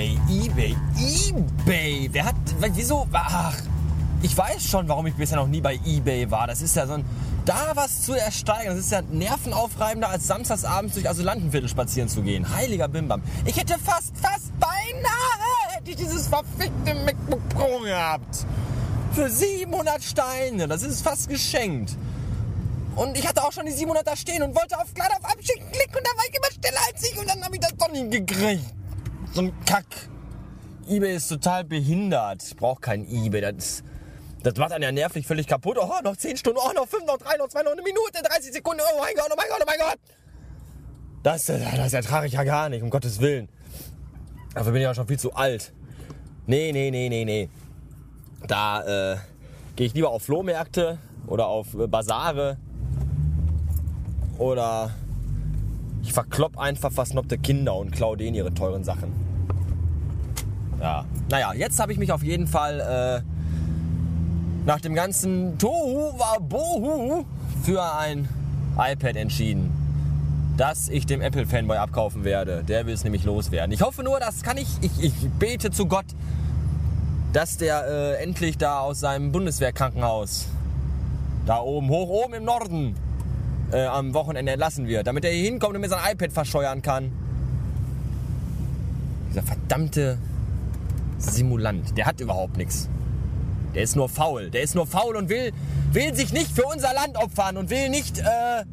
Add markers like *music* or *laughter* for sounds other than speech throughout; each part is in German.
Ebay, Ebay, Ebay. Wer hat, wieso, ach, ich weiß schon, warum ich bisher noch nie bei Ebay war. Das ist ja so ein, da was zu ersteigern, das ist ja nervenaufreibender, als samstagsabends durch Asylantenviertel spazieren zu gehen. Heiliger Bimbam. Ich hätte fast, fast beinahe, hätte ich dieses verfickte MacBook Pro gehabt. Für 700 Steine, das ist fast geschenkt. Und ich hatte auch schon die 700 da stehen und wollte auf Glad auf Abschicken klicken und da war ich immer schneller als ich und dann habe ich das doch nicht gekriegt. So ein Kack. Ebay ist total behindert. Ich brauche kein Ebay. Das, das macht einen ja nervlich völlig kaputt. Oh, noch 10 Stunden, oh, noch 5, noch 3, noch 2, noch eine Minute, 30 Sekunden. Oh mein Gott, oh mein Gott, oh mein Gott. Das, das ertrage ich ja gar nicht, um Gottes Willen. Dafür bin ich ja schon viel zu alt. Nee, nee, nee, nee, nee. Da äh, gehe ich lieber auf Flohmärkte oder auf äh, Basare oder ich verklopp einfach versnobte Kinder und klaue denen ihre teuren Sachen. Ja. Naja, jetzt habe ich mich auf jeden Fall äh, nach dem ganzen Tohu Wabohu für ein iPad entschieden. Das ich dem Apple-Fanboy abkaufen werde. Der will es nämlich loswerden. Ich hoffe nur, das kann ich. Ich, ich bete zu Gott, dass der äh, endlich da aus seinem Bundeswehrkrankenhaus, da oben, hoch oben im Norden, äh, am Wochenende entlassen wird, damit er hier hinkommt und mir sein iPad verscheuern kann. Dieser verdammte Simulant, der hat überhaupt nichts. Der ist nur faul. Der ist nur faul und will, will sich nicht für unser Land opfern und will nicht äh,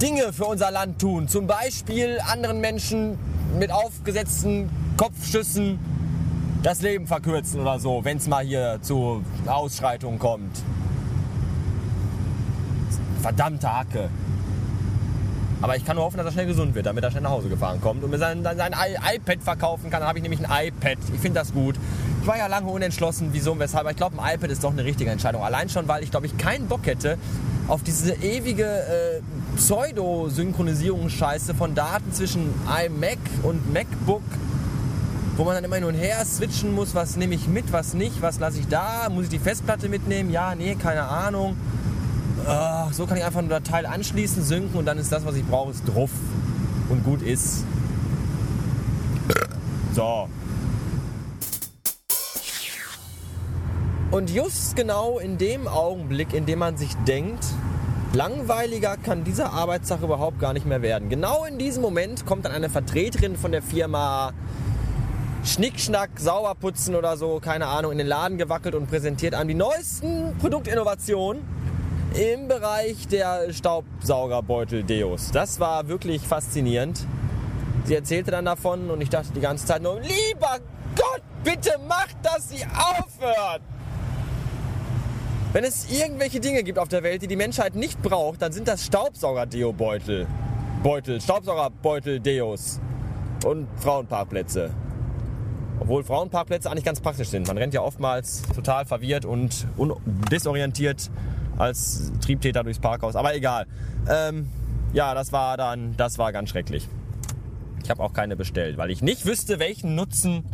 Dinge für unser Land tun. Zum Beispiel anderen Menschen mit aufgesetzten Kopfschüssen das Leben verkürzen oder so, wenn es mal hier zu Ausschreitungen kommt. Verdammte Hacke. Aber ich kann nur hoffen, dass er schnell gesund wird, damit er schnell nach Hause gefahren kommt und mir sein, sein iPad verkaufen kann. Dann habe ich nämlich ein iPad. Ich finde das gut. Ich war ja lange unentschlossen, wieso und weshalb. Aber ich glaube, ein iPad ist doch eine richtige Entscheidung. Allein schon, weil ich glaube, ich keinen Bock hätte auf diese ewige äh, Pseudo-Synchronisierungsscheiße von Daten zwischen iMac und MacBook wo man dann immer hin und her switchen muss, was nehme ich mit, was nicht, was lasse ich da, muss ich die Festplatte mitnehmen, ja, nee, keine Ahnung. Uh, so kann ich einfach nur das Teil anschließen, synken und dann ist das, was ich brauche, ist drauf und gut ist. So. Und just genau in dem Augenblick, in dem man sich denkt, langweiliger kann diese Arbeitssache überhaupt gar nicht mehr werden. Genau in diesem Moment kommt dann eine Vertreterin von der Firma Schnickschnack, Sauberputzen oder so, keine Ahnung, in den Laden gewackelt und präsentiert an die neuesten Produktinnovationen im Bereich der Staubsaugerbeutel-Deos. Das war wirklich faszinierend. Sie erzählte dann davon und ich dachte die ganze Zeit nur, lieber Gott, bitte macht, dass sie aufhört. Wenn es irgendwelche Dinge gibt auf der Welt, die die Menschheit nicht braucht, dann sind das Staubsauger-Deo-Beutel. Beutel, Staubsaugerbeutel-Deos und Frauenparkplätze. Obwohl Frauenparkplätze eigentlich ganz praktisch sind. Man rennt ja oftmals total verwirrt und desorientiert als Triebtäter durchs Parkhaus. Aber egal. Ähm, ja, das war dann, das war ganz schrecklich. Ich habe auch keine bestellt, weil ich nicht wüsste, welchen Nutzen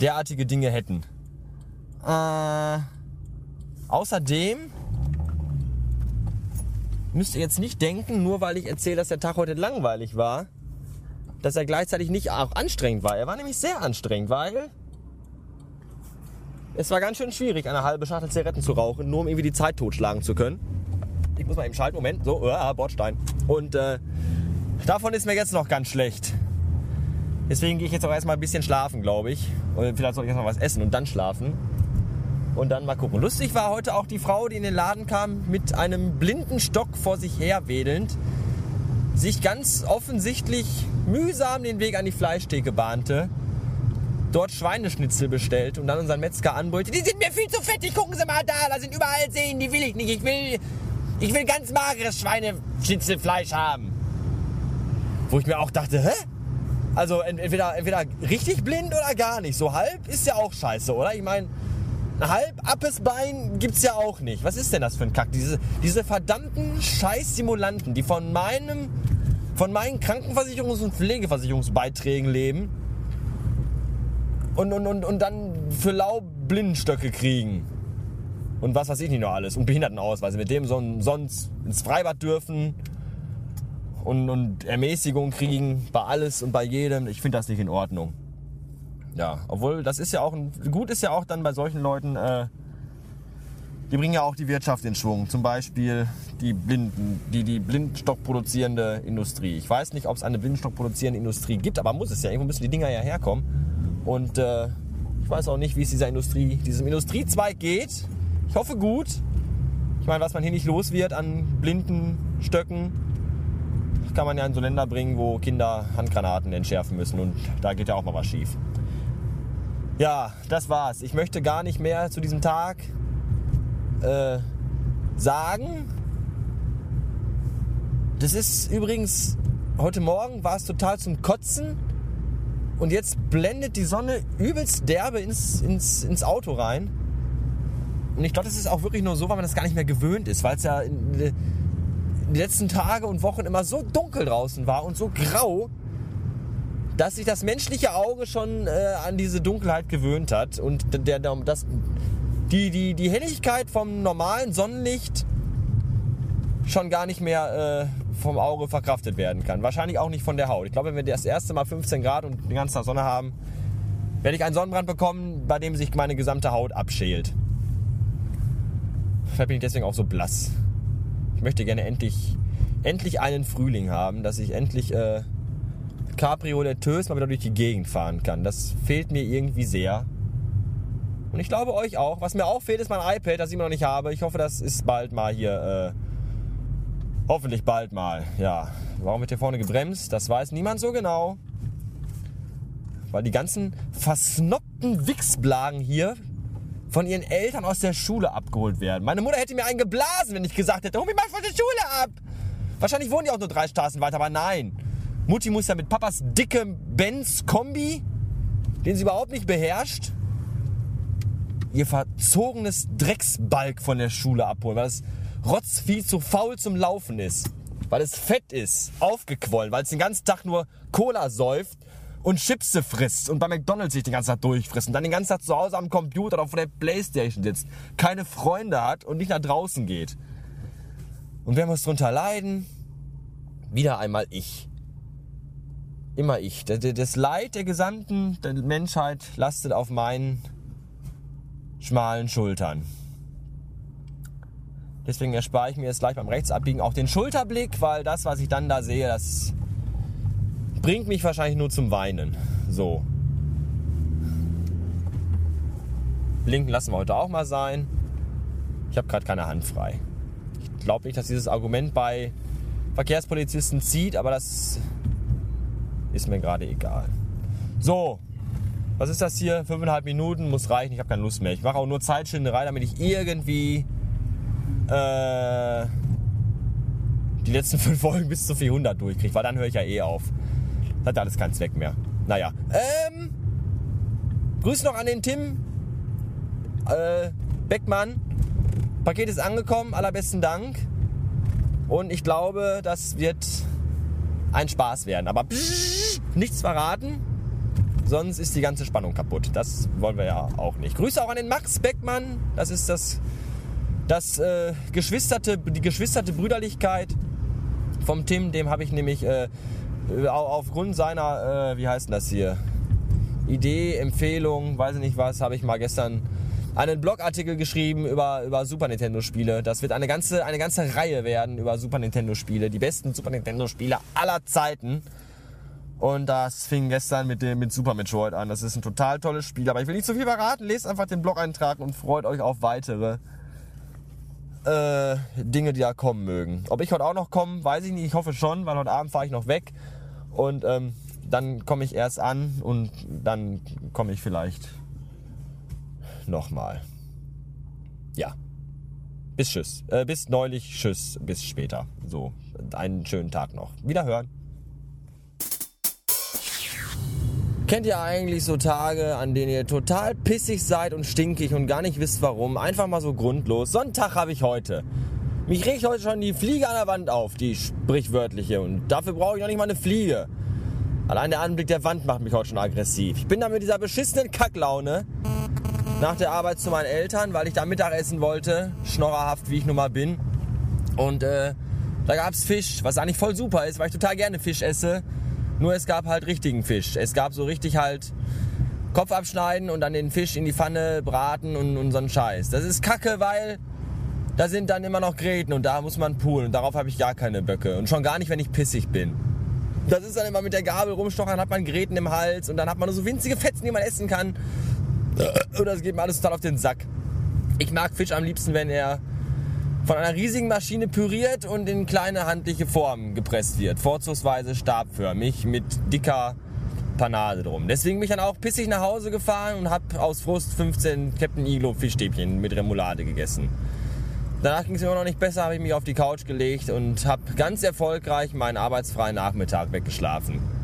derartige Dinge hätten. Äh, außerdem müsst ihr jetzt nicht denken, nur weil ich erzähle, dass der Tag heute langweilig war, dass er gleichzeitig nicht auch anstrengend war. Er war nämlich sehr anstrengend, weil es war ganz schön schwierig, eine halbe Schachtel Zigaretten zu rauchen, nur um irgendwie die Zeit totschlagen zu können. Ich muss mal eben schalten, Moment, so, uh, Bordstein. Und äh, davon ist mir jetzt noch ganz schlecht. Deswegen gehe ich jetzt auch erstmal ein bisschen schlafen, glaube ich. Und vielleicht soll ich erstmal was essen und dann schlafen. Und dann mal gucken. Lustig war heute auch die Frau, die in den Laden kam, mit einem blinden Stock vor sich her wedelnd, sich ganz offensichtlich mühsam den Weg an die Fleischtheke bahnte, dort Schweineschnitzel bestellt und dann unseren Metzger anbrüllte, die sind mir viel zu fettig, gucken Sie mal da, da sind überall Sehen, die will ich nicht. Ich will, ich will ganz mageres Schweineschnitzelfleisch haben. Wo ich mir auch dachte, hä? Also entweder, entweder richtig blind oder gar nicht. So halb ist ja auch scheiße, oder? Ich meine, ein halb appes Bein gibt's ja auch nicht. Was ist denn das für ein Kack? Diese, diese verdammten Scheiß-Simulanten, die von meinem von meinen Krankenversicherungs- und Pflegeversicherungsbeiträgen leben und, und, und, und dann für lau Blindenstöcke kriegen. Und was weiß ich nicht noch alles. Und Behindertenausweise, mit dem sonst ins Freibad dürfen und, und Ermäßigung kriegen bei alles und bei jedem. Ich finde das nicht in Ordnung. Ja, obwohl das ist ja auch ein, gut ist ja auch dann bei solchen Leuten, äh, die bringen ja auch die Wirtschaft in Schwung. Zum Beispiel die Blinden, die, die Blindstock produzierende Industrie. Ich weiß nicht, ob es eine Blindstock produzierende Industrie gibt, aber muss es ja. Irgendwo müssen die Dinger ja herkommen. Und äh, ich weiß auch nicht, wie es dieser Industrie, diesem Industriezweig geht. Ich hoffe gut. Ich meine, was man hier nicht los wird an blinden Stöcken, kann man ja in so Länder bringen, wo Kinder Handgranaten entschärfen müssen. Und da geht ja auch mal was schief. Ja, das war's. Ich möchte gar nicht mehr zu diesem Tag äh, sagen. Das ist übrigens, heute Morgen war es total zum Kotzen. Und jetzt blendet die Sonne übelst derbe ins, ins, ins Auto rein. Und ich glaube, das ist auch wirklich nur so, weil man das gar nicht mehr gewöhnt ist, weil es ja in, in die letzten Tage und Wochen immer so dunkel draußen war und so grau, dass sich das menschliche Auge schon äh, an diese Dunkelheit gewöhnt hat und der, der, das, die, die, die Helligkeit vom normalen Sonnenlicht schon gar nicht mehr äh, vom Auge verkraftet werden kann. Wahrscheinlich auch nicht von der Haut. Ich glaube, wenn wir das erste Mal 15 Grad und den ganzen Tag Sonne haben, werde ich einen Sonnenbrand bekommen, bei dem sich meine gesamte Haut abschält. Vielleicht bin ich deswegen auch so blass. Ich möchte gerne endlich, endlich einen Frühling haben, dass ich endlich äh, Cabrioleteus mal wieder durch die Gegend fahren kann. Das fehlt mir irgendwie sehr. Und ich glaube euch auch. Was mir auch fehlt, ist mein iPad, das ich immer noch nicht habe. Ich hoffe, das ist bald mal hier. Äh, hoffentlich bald mal. Ja. Warum wird hier vorne gebremst? Das weiß niemand so genau. Weil die ganzen versnoppten Wichsblagen hier von ihren Eltern aus der Schule abgeholt werden. Meine Mutter hätte mir einen geblasen, wenn ich gesagt hätte, hol mich mal von der Schule ab. Wahrscheinlich wohnen die auch nur drei Straßen weiter, aber nein. Mutti muss ja mit Papas dickem Benz-Kombi, den sie überhaupt nicht beherrscht, ihr verzogenes Drecksbalg von der Schule abholen, weil das Rotzvieh zu faul zum Laufen ist. Weil es fett ist, aufgequollen, weil es den ganzen Tag nur Cola säuft und Chipse frisst und bei McDonalds sich den ganzen Tag durchfrisst und dann den ganzen Tag zu Hause am Computer oder vor der Playstation sitzt, keine Freunde hat und nicht nach draußen geht. Und wer muss drunter leiden? Wieder einmal ich immer ich. Das Leid der gesamten Menschheit lastet auf meinen schmalen Schultern. Deswegen erspare ich mir jetzt gleich beim Rechtsabbiegen auch den Schulterblick, weil das, was ich dann da sehe, das bringt mich wahrscheinlich nur zum Weinen. So. Blinken lassen wir heute auch mal sein. Ich habe gerade keine Hand frei. Ich glaube nicht, dass dieses Argument bei Verkehrspolizisten zieht, aber das ist mir gerade egal. So, was ist das hier? Fünfeinhalb Minuten, muss reichen, ich habe keine Lust mehr. Ich mache auch nur Zeitschinderei, damit ich irgendwie äh, die letzten *laughs* fünf Folgen bis zu 400 durchkriege, weil dann höre ich ja eh auf. Das hat alles keinen Zweck mehr. Naja, ähm, Grüß noch an den Tim äh, Beckmann. Paket ist angekommen, allerbesten Dank. Und ich glaube, das wird ein Spaß werden. Aber psch, nichts verraten, sonst ist die ganze Spannung kaputt. Das wollen wir ja auch nicht. Grüße auch an den Max Beckmann. Das ist das, das äh, geschwisterte, die geschwisterte Brüderlichkeit vom Tim. Dem habe ich nämlich äh, aufgrund seiner, äh, wie heißt denn das hier? Idee, Empfehlung, weiß ich nicht was, habe ich mal gestern einen Blogartikel geschrieben über, über Super Nintendo Spiele. Das wird eine ganze, eine ganze Reihe werden über Super Nintendo Spiele. Die besten Super Nintendo Spiele aller Zeiten. Und das fing gestern mit, dem, mit Super Metroid an. Das ist ein total tolles Spiel. Aber ich will nicht zu viel verraten. Lest einfach den Blog-Eintrag und freut euch auf weitere äh, Dinge, die da kommen mögen. Ob ich heute auch noch komme, weiß ich nicht. Ich hoffe schon, weil heute Abend fahre ich noch weg. Und ähm, dann komme ich erst an und dann komme ich vielleicht nochmal. Ja. Bis tschüss. Äh, bis neulich, tschüss. Bis später. So, einen schönen Tag noch. Wiederhören. Kennt ihr eigentlich so Tage, an denen ihr total pissig seid und stinkig und gar nicht wisst warum? Einfach mal so grundlos. So einen Tag habe ich heute. Mich regt heute schon die Fliege an der Wand auf, die sprichwörtliche. Und dafür brauche ich noch nicht mal eine Fliege. Allein der Anblick der Wand macht mich heute schon aggressiv. Ich bin da mit dieser beschissenen Kacklaune nach der Arbeit zu meinen Eltern, weil ich da Mittagessen wollte, schnorrerhaft wie ich nun mal bin. Und äh, Da gab es Fisch, was eigentlich voll super ist, weil ich total gerne Fisch esse. Nur es gab halt richtigen Fisch. Es gab so richtig halt Kopf abschneiden und dann den Fisch in die Pfanne braten und, einen Scheiß. Das ist kacke, weil da sind dann immer noch Gräten und da muss man poolen und darauf habe ich gar keine Böcke. Und schon gar nicht, wenn ich pissig bin. Das ist dann immer mit der Gabel rumstochern, dann hat man Gräten im Hals und dann hat man nur so winzige Fetzen, die man essen kann. Und das geht mir alles total auf den Sack. Ich mag Fisch am liebsten, wenn er von einer riesigen Maschine püriert und in kleine handliche Formen gepresst wird. Vorzugsweise stabförmig mit dicker Panade drum. Deswegen bin ich dann auch pissig nach Hause gefahren und habe aus Frust 15 Captain Iglo Fischstäbchen mit Remoulade gegessen. Danach ging es mir immer noch nicht besser, habe ich mich auf die Couch gelegt und habe ganz erfolgreich meinen arbeitsfreien Nachmittag weggeschlafen.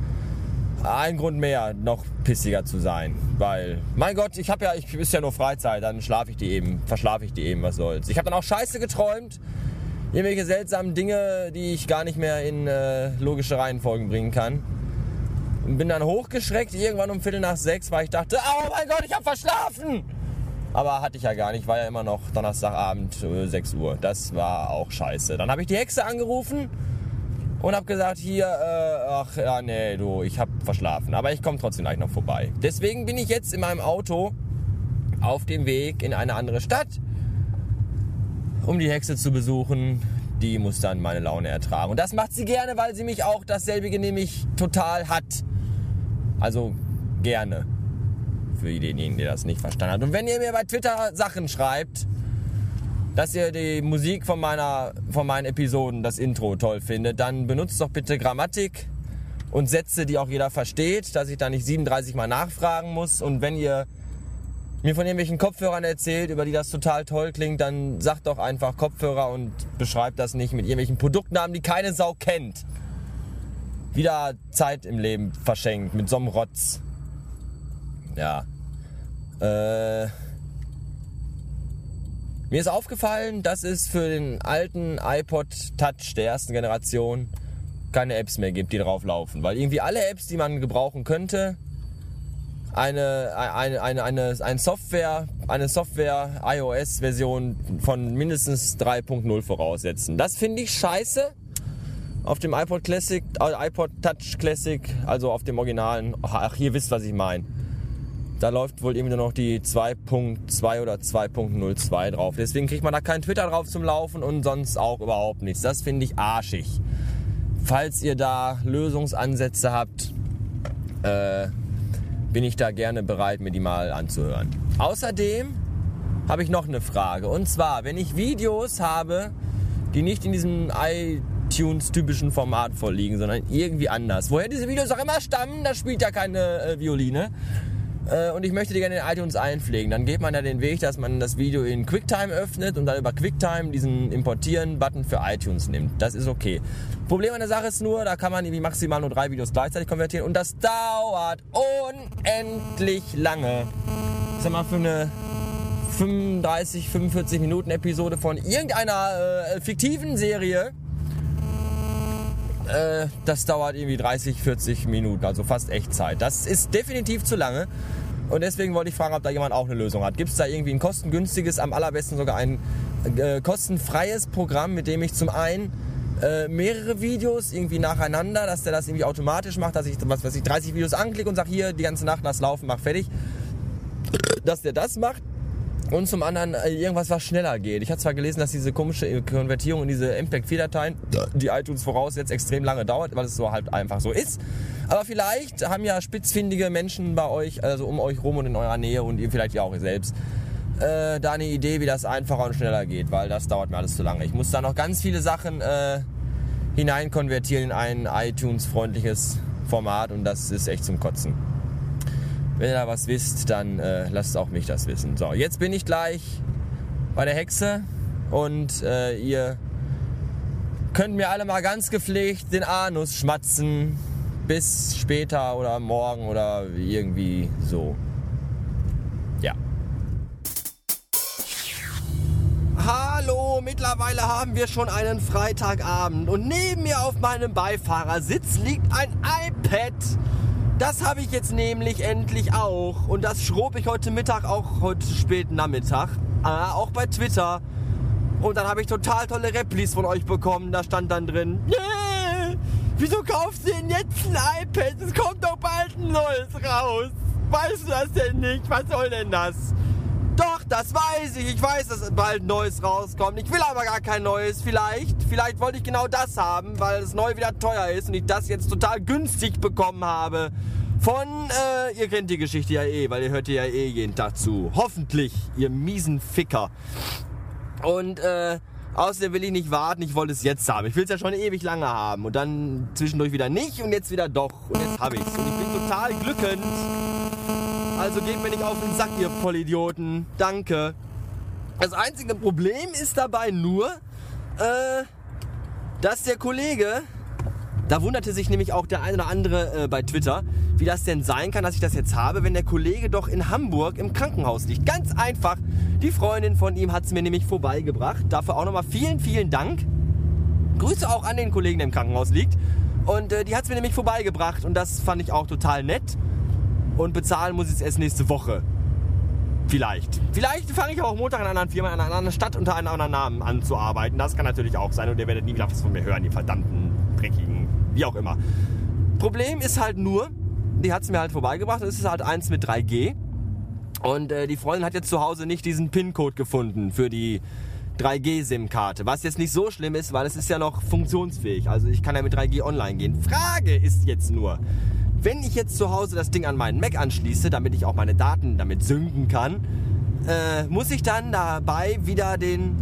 Ein Grund mehr, noch pissiger zu sein, weil, mein Gott, ich habe ja, ich ist ja nur Freizeit, dann schlafe ich die eben, verschlafe ich die eben, was soll's. Ich habe dann auch Scheiße geträumt, irgendwelche seltsamen Dinge, die ich gar nicht mehr in äh, logische Reihenfolgen bringen kann. Und bin dann hochgeschreckt, irgendwann um Viertel nach sechs, weil ich dachte, oh mein Gott, ich habe verschlafen! Aber hatte ich ja gar nicht, war ja immer noch Donnerstagabend, äh, 6 Uhr. Das war auch scheiße. Dann habe ich die Hexe angerufen und habe gesagt, hier, äh, ach ja, nee, du, ich habe verschlafen. Aber ich komme trotzdem gleich noch vorbei. Deswegen bin ich jetzt in meinem Auto auf dem Weg in eine andere Stadt, um die Hexe zu besuchen. Die muss dann meine Laune ertragen. Und das macht sie gerne, weil sie mich auch dasselbige nämlich total hat. Also gerne. Für denjenigen, der das nicht verstanden hat. Und wenn ihr mir bei Twitter Sachen schreibt, dass ihr die Musik von, meiner, von meinen Episoden, das Intro toll findet, dann benutzt doch bitte Grammatik und Sätze, die auch jeder versteht, dass ich da nicht 37 Mal nachfragen muss. Und wenn ihr mir von irgendwelchen Kopfhörern erzählt, über die das total toll klingt, dann sagt doch einfach Kopfhörer und beschreibt das nicht mit irgendwelchen Produktnamen, die keine Sau kennt. Wieder Zeit im Leben verschenkt mit so einem Rotz. Ja. Äh. Mir ist aufgefallen, dass es für den alten iPod Touch der ersten Generation keine Apps mehr gibt, die drauf laufen. Weil irgendwie alle Apps, die man gebrauchen könnte, eine, eine, eine, eine, eine Software, eine Software iOS-Version von mindestens 3.0 voraussetzen. Das finde ich scheiße. Auf dem iPod Classic, äh, iPod Touch Classic, also auf dem Originalen. Ach, ihr wisst, was ich meine. Da läuft wohl irgendwie nur noch die 2.2 oder 2.02 drauf. Deswegen kriegt man da kein Twitter drauf zum Laufen und sonst auch überhaupt nichts. Das finde ich arschig. Falls ihr da Lösungsansätze habt, äh, bin ich da gerne bereit, mir die mal anzuhören. Außerdem habe ich noch eine Frage. Und zwar, wenn ich Videos habe, die nicht in diesem iTunes-typischen Format vorliegen, sondern irgendwie anders. Woher diese Videos auch immer stammen, da spielt ja keine äh, Violine. Äh, und ich möchte die gerne in iTunes einpflegen. Dann geht man ja den Weg, dass man das Video in QuickTime öffnet und dann über QuickTime diesen Importieren-Button für iTunes nimmt. Das ist okay. Problem an der Sache ist nur, da kann man irgendwie maximal nur drei Videos gleichzeitig konvertieren und das dauert unendlich lange. Ich sag mal, für eine 35, 45 Minuten Episode von irgendeiner äh, fiktiven Serie äh, das dauert irgendwie 30, 40 Minuten, also fast Echtzeit. Das ist definitiv zu lange. Und deswegen wollte ich fragen, ob da jemand auch eine Lösung hat. Gibt es da irgendwie ein kostengünstiges, am allerbesten sogar ein äh, kostenfreies Programm, mit dem ich zum einen äh, mehrere Videos irgendwie nacheinander, dass der das irgendwie automatisch macht, dass ich, was weiß ich, 30 Videos anklicke und sage, hier, die ganze Nacht lass laufen, mach fertig. Dass der das macht und zum anderen äh, irgendwas, was schneller geht. Ich habe zwar gelesen, dass diese komische Konvertierung in diese MPEG-4-Dateien, die iTunes voraussetzt, extrem lange dauert, weil es so halt einfach so ist. Aber vielleicht haben ja spitzfindige Menschen bei euch, also um euch rum und in eurer Nähe und ihr vielleicht ja auch selbst, äh, da eine Idee, wie das einfacher und schneller geht, weil das dauert mir alles zu lange. Ich muss da noch ganz viele Sachen äh, hineinkonvertieren in ein iTunes-freundliches Format und das ist echt zum Kotzen. Wenn ihr da was wisst, dann äh, lasst auch mich das wissen. So, jetzt bin ich gleich bei der Hexe und äh, ihr könnt mir alle mal ganz gepflegt den Anus schmatzen. Bis später oder morgen oder irgendwie so. Ja. Hallo, mittlerweile haben wir schon einen Freitagabend und neben mir auf meinem Beifahrersitz liegt ein iPad das habe ich jetzt nämlich endlich auch. Und das schrob ich heute Mittag, auch heute späten Nachmittag. Äh, auch bei Twitter. Und dann habe ich total tolle Replis von euch bekommen. Da stand dann drin, yeah, wieso kaufst du denn jetzt ein iPad? Es kommt doch bald ein neues raus. Weißt du das denn nicht? Was soll denn das? Das weiß ich. Ich weiß, dass bald neues rauskommt. Ich will aber gar kein neues. Vielleicht. Vielleicht wollte ich genau das haben, weil das neu wieder teuer ist und ich das jetzt total günstig bekommen habe. Von, äh, ihr kennt die Geschichte ja eh, weil ihr hört die ja eh jeden Tag zu. Hoffentlich, ihr miesen Ficker. Und, äh, Außerdem will ich nicht warten, ich wollte es jetzt haben. Ich will es ja schon ewig lange haben. Und dann zwischendurch wieder nicht und jetzt wieder doch. Und jetzt habe ich es. Und ich bin total glückend. Also geht mir nicht auf den Sack, ihr Vollidioten. Danke. Das einzige Problem ist dabei nur, äh, dass der Kollege, da wunderte sich nämlich auch der eine oder andere äh, bei Twitter, wie das denn sein kann, dass ich das jetzt habe, wenn der Kollege doch in Hamburg im Krankenhaus liegt. Ganz einfach, die Freundin von ihm hat es mir nämlich vorbeigebracht. Dafür auch nochmal vielen, vielen Dank. Grüße auch an den Kollegen, der im Krankenhaus liegt. Und äh, die hat es mir nämlich vorbeigebracht und das fand ich auch total nett. Und bezahlen muss ich es erst nächste Woche. Vielleicht. Vielleicht fange ich auch Montag in einer anderen Firma, in einer anderen Stadt unter einem anderen Namen an zu arbeiten. Das kann natürlich auch sein und ihr werdet nie wieder was von mir hören, die verdammten, dreckigen, wie auch immer. Problem ist halt nur, die hat es mir halt vorbeigebracht es ist halt eins mit 3G. Und äh, die Freundin hat jetzt zu Hause nicht diesen PIN-Code gefunden für die 3G-SIM-Karte. Was jetzt nicht so schlimm ist, weil es ist ja noch funktionsfähig. Also ich kann ja mit 3G online gehen. Frage ist jetzt nur, wenn ich jetzt zu Hause das Ding an meinen Mac anschließe, damit ich auch meine Daten damit synken kann, äh, muss ich dann dabei wieder den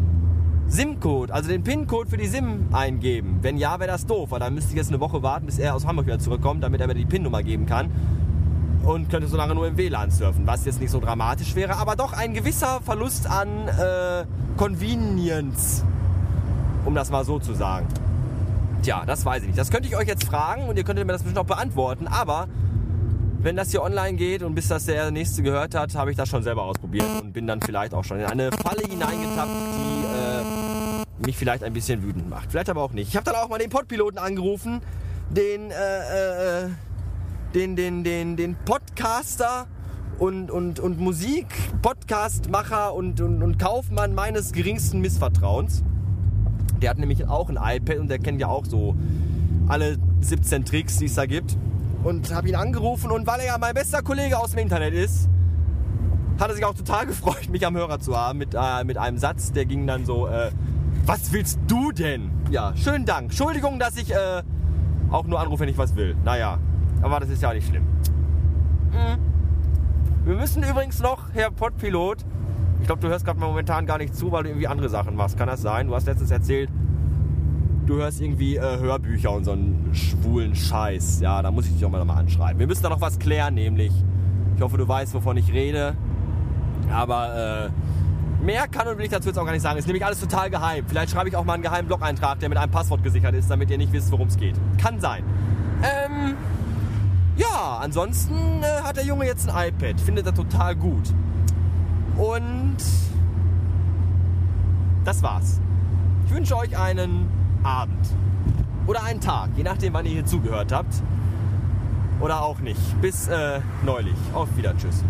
SIM-Code, also den PIN-Code für die SIM eingeben. Wenn ja, wäre das doof, weil dann müsste ich jetzt eine Woche warten, bis er aus Hamburg wieder zurückkommt, damit er mir die PIN-Nummer geben kann. Und könnte so lange nur im WLAN surfen, was jetzt nicht so dramatisch wäre, aber doch ein gewisser Verlust an äh, Convenience, um das mal so zu sagen. Tja, das weiß ich nicht. Das könnte ich euch jetzt fragen und ihr könntet mir das bestimmt auch beantworten, aber wenn das hier online geht und bis das der Nächste gehört hat, habe ich das schon selber ausprobiert und bin dann vielleicht auch schon in eine Falle hineingetappt, die äh, mich vielleicht ein bisschen wütend macht. Vielleicht aber auch nicht. Ich habe dann auch mal den Podpiloten angerufen, den, äh, äh, den, den, den, den Podcaster und, und, und Musik-Podcastmacher und, und, und Kaufmann meines geringsten Missvertrauens. Der hat nämlich auch ein iPad und der kennt ja auch so alle 17 Tricks, die es da gibt. Und habe ihn angerufen und weil er ja mein bester Kollege aus dem Internet ist, hat er sich auch total *laughs* gefreut, mich am Hörer zu haben mit, äh, mit einem Satz, der ging dann so, äh, was willst du denn? Ja, schönen Dank. Entschuldigung, dass ich äh, auch nur anrufe, wenn ich was will. Naja, aber das ist ja nicht schlimm. Mhm. Wir müssen übrigens noch, Herr Pottpilot, ich glaube, du hörst gerade momentan gar nicht zu, weil du irgendwie andere Sachen machst. Kann das sein? Du hast letztens erzählt, du hörst irgendwie äh, Hörbücher und so einen schwulen Scheiß. Ja, da muss ich dich auch mal nochmal anschreiben. Wir müssen da noch was klären, nämlich. Ich hoffe, du weißt, wovon ich rede. Aber äh, mehr kann und will ich dazu jetzt auch gar nicht sagen. Ist nämlich alles total geheim. Vielleicht schreibe ich auch mal einen geheimen Blog-Eintrag, der mit einem Passwort gesichert ist, damit ihr nicht wisst, worum es geht. Kann sein. Ähm, ja, ansonsten äh, hat der Junge jetzt ein iPad. Findet er total gut. Und das war's. Ich wünsche euch einen Abend oder einen Tag, je nachdem, wann ihr hier zugehört habt. Oder auch nicht. Bis äh, neulich. Auf wieder. Tschüss.